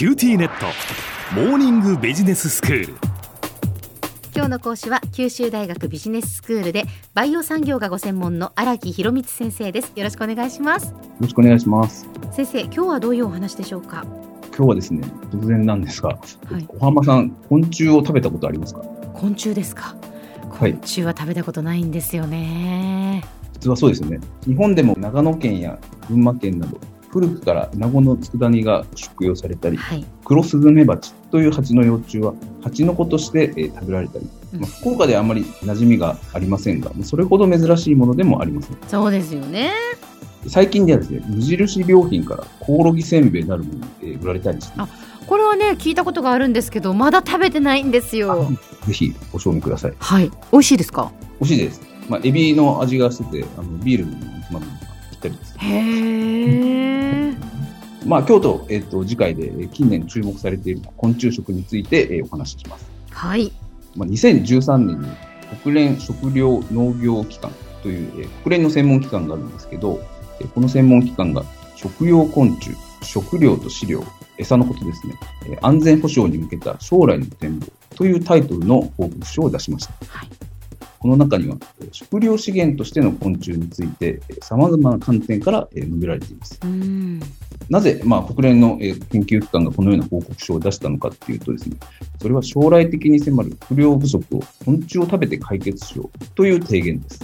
QTnet。モーニングビジネススクール。今日の講師は九州大学ビジネススクールでバイオ産業がご専門の荒木博光先生です。よろしくお願いします。よろしくお願いします。先生今日はどういうお話でしょうか？今日はですね突然なんですが、はい、小浜さん昆虫を食べたことありますか？昆虫ですか？昆虫は食べたことないんですよね、はい、実はそうですよね。日本でも長野県や群馬県など古くからイナゴの佃煮が食用されたり、はい、クロスズメバチという蜂の幼虫は蜂の子として、えー、食べられたり、うん、まあ、福岡ではあまり馴染みがありませんが、それほど珍しいものでもありません。そうですよね。最近ではですね、無印良品からコオロギせんべいなるもの、えー、売られたりしてあこれはね聞いたことがあるんですけどまだ食べてないんですよ。ぜひご賞味ください。はい。美味しいですか？美味しいです。まあエビの味がしててあのビールにつまむったりですへえまあ、今日と、えっ、と、次回で近年注目されている昆虫食について、えー、お話しします。はい。まあ、2013年に国連食糧農業機関という、えー、国連の専門機関があるんですけど、えー、この専門機関が食用昆虫、食料と飼料、餌のことですね、えー、安全保障に向けた将来の展望というタイトルの報告書を出しました。はいこの中には食料資源としての昆虫について様々な観点から述べられています。なぜ、まあ、国連の研究機関がこのような報告書を出したのかっていうとですね、それは将来的に迫る不良不足を昆虫を食べて解決しようという提言です。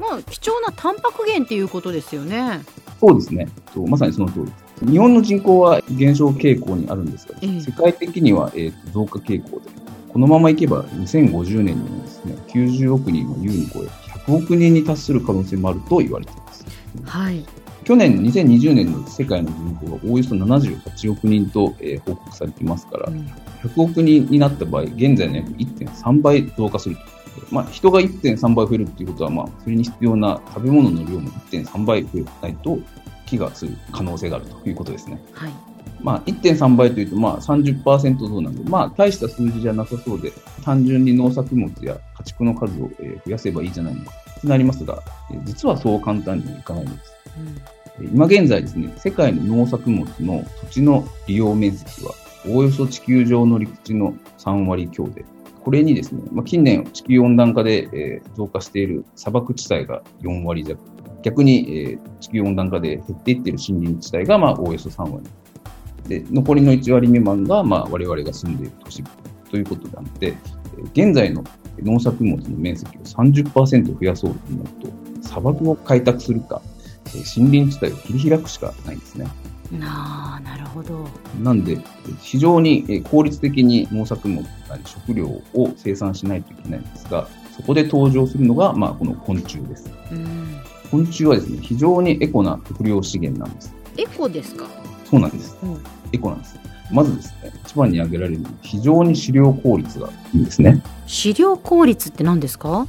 まあ、貴重なタンパク源っていうことですよね。そうですね。まさにその通り。日本の人口は減少傾向にあるんですが、え世界的には、えー、増加傾向で、このままいけば2050年にね、90億人を優に超え、100億人に達する可能性もあると言われています。はい。去年2020年の世界の人口がおよそ78億人と、えー、報告されていますから、うん、100億人になった場合、現在の約1.3倍増加すると。まあ、人が1.3倍増えるっていうことは、まあ、それに必要な食べ物の量も1.3倍増えないと、飢餓する可能性があるということですね。はい。まあ、1.3倍というと、まあ30%増なんで、まあ、大した数字じゃなさそうで、単純に農作物や家畜の数を増やせばいいじゃないのかとなりますが、実はそう簡単にはいかないんです。うん、今現在ですね、世界の農作物の土地の利用面積は、おおよそ地球上の陸地の3割強で、これにですね、まあ、近年地球温暖化で、えー、増加している砂漠地帯が4割弱、逆に、えー、地球温暖化で減っていっている森林地帯が、まあ、おおよそ3割。で、残りの1割未満が、まあ、我々が住んでいる都市部ということなので、現在の農作物の面積を30%増やそうと思うと、砂漠を開拓するか、森林地帯を切り開くしかないんですね。なあ、なるほど。なんで、非常に効率的に農作物なり食料を生産しないといけないんですが、そこで登場するのが、まあ、この昆虫です。昆虫はですね、非常にエコな食料資源なんです。エコですか？そうなんです。うんエコなんです。まずですね、一番に挙げられる非常に飼料効率がいいんですね。飼料効率って何ですか？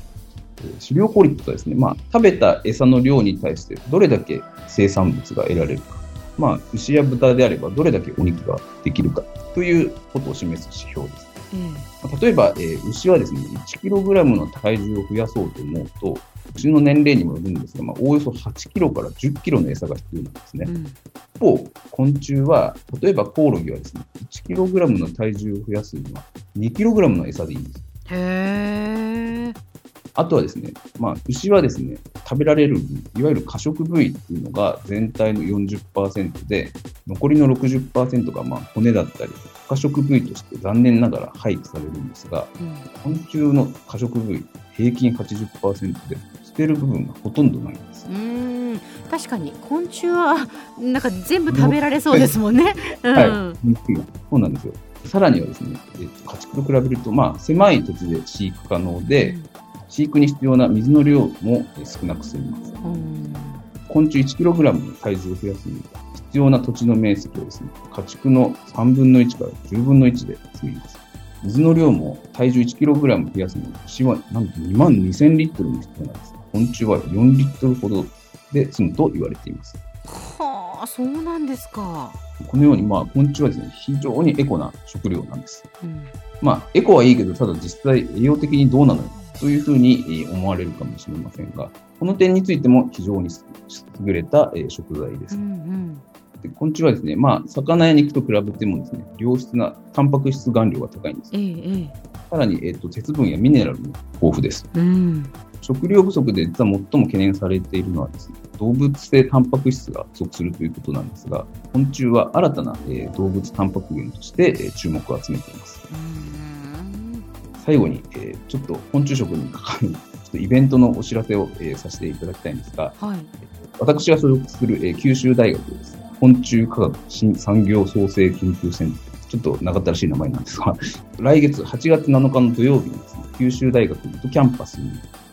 飼料効率とはですね、まあ、食べた餌の量に対してどれだけ生産物が得られるか、まあ、牛や豚であればどれだけお肉ができるかということを示す指標です。うん、例えば、えー、牛はですね、1kg の体重を増やそうと思うと、牛の年齢にもよるんですが、まあ、おおよそ8キロから10キロの餌が必要なんですね。うん、一方、昆虫は、例えばコオロギはですね、1キログラムの体重を増やすには2キログラムの餌でいいんです。へー。あとはですね、まあ、牛はですね、食べられる、いわゆる過食部位っていうのが全体の40%で、残りの60%がまあ骨だったり、過食部位として残念ながら廃棄されるんですが、うん、昆虫の過食部位、平均80%で、捨てる部分がほとんどないんです。うん確かに昆虫は なんか全部食べられそうですもんね。はい、そうなんですよ。さらにはですね、えっと、家畜と比べると、まあ、狭い土地で飼育可能で、うん飼育に必要な水の量も少なく済みます。昆虫 1kg の体重を増やすには必要な土地の面積をですね、家畜の3分の1から10分の1で済みます。水の量も体重 1kg 増やすには牛はなんと2万2000リットルも必要なんです。昆虫は4リットルほどで済むと言われています。はあ、そうなんですか。このように、まあ、昆虫はですね、非常にエコな食料なんです。うん、まあ、エコはいいけど、ただ実際栄養的にどうなのかというふうに思われるかもしれませんが、この点についても非常に優れた食材です。うんうんで昆虫はですね、まあ、魚や肉と比べてもですね、良質なタンパク質含量が高いんです。ええさらに、えっ、と、鉄分やミネラルも豊富です。うん。食料不足で実は最も懸念されているのはですね、動物性タンパク質が不足するということなんですが、昆虫は新たな、えー動物タンパク源として、えー注目を集めています。うん最後に、えーちょっと昆虫食に関わる、ちょっとイベントのお知らせを、えーさせていただきたいんですが、はい。私が所属する、えー九州大学です。昆虫科学新産業創生研究センター。ちょっと長ったらしい名前なんですが、来月8月7日の土曜日にですね、九州大学水戸キャンパス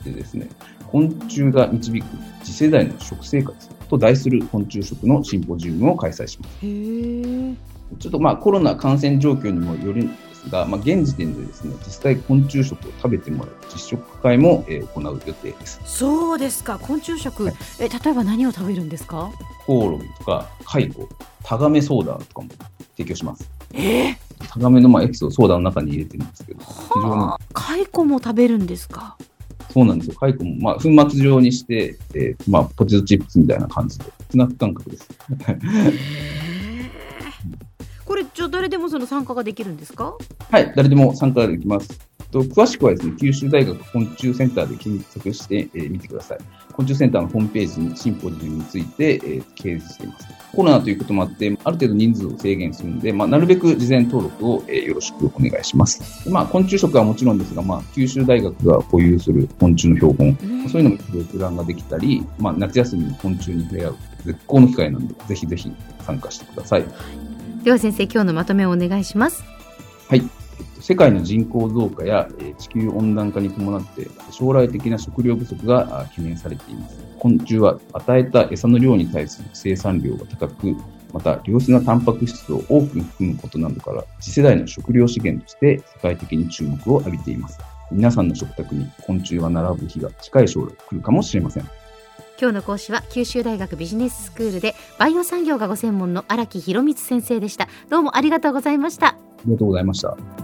でですね、昆虫が導く次世代の食生活と題する昆虫食のシンポジウムを開催します。ちょっとまあコロナ感染状況にもよるんですが、まあ、現時点でですね、実際昆虫食を食べてもらう実食会も、えー行う予定です。そうですか。昆虫食、はいえ例えば何を食べるんですか？コオロギとかカイコ、タガメソーダとかも提供します。え？えタガメのまあエキスをソーダの中に入れてるんですけど、非常にはあ。蚕も食べるんですか？そうなんですよ。カイコもまあ粉末状にして、えーまあポテトチップスみたいな感じで、スナック感覚です。これじゃあ誰でもその参加ができるんですか？はい、誰でも参加できます。と詳しくはですね、九州大学昆虫センターで検索してみ、えー見てください。昆虫センターのホームページにシンポジウムについて、えー掲示しています。コロナということもあって、ある程度人数を制限するので、まあ、なるべく事前登録を、えーよろしくお願いします。でまあ、昆虫食はもちろんですが、まあ、九州大学が保有する昆虫の標本、そういうのも閲覧ができたり、まあ、夏休みに昆虫に触れ合う絶好の機会なので、ぜひぜひ参加してください。では先生今日のまとめをお願いします。はい。えっと世界の人口増加やえー地球温暖化に伴って将来的な食料不足があ懸念されています。昆虫は与えた餌の量に対する生産量が高く、また良質なタンパク質を多く含むことなどから次世代の食料資源として世界的に注目を浴びています。皆さんの食卓に昆虫が並ぶ日が近い将来来るかもしれません。今日の講師は九州大学ビジネススクールでバイオ産業がご専門の荒木博光先生でした。どうもありがとうございました。ありがとうございました。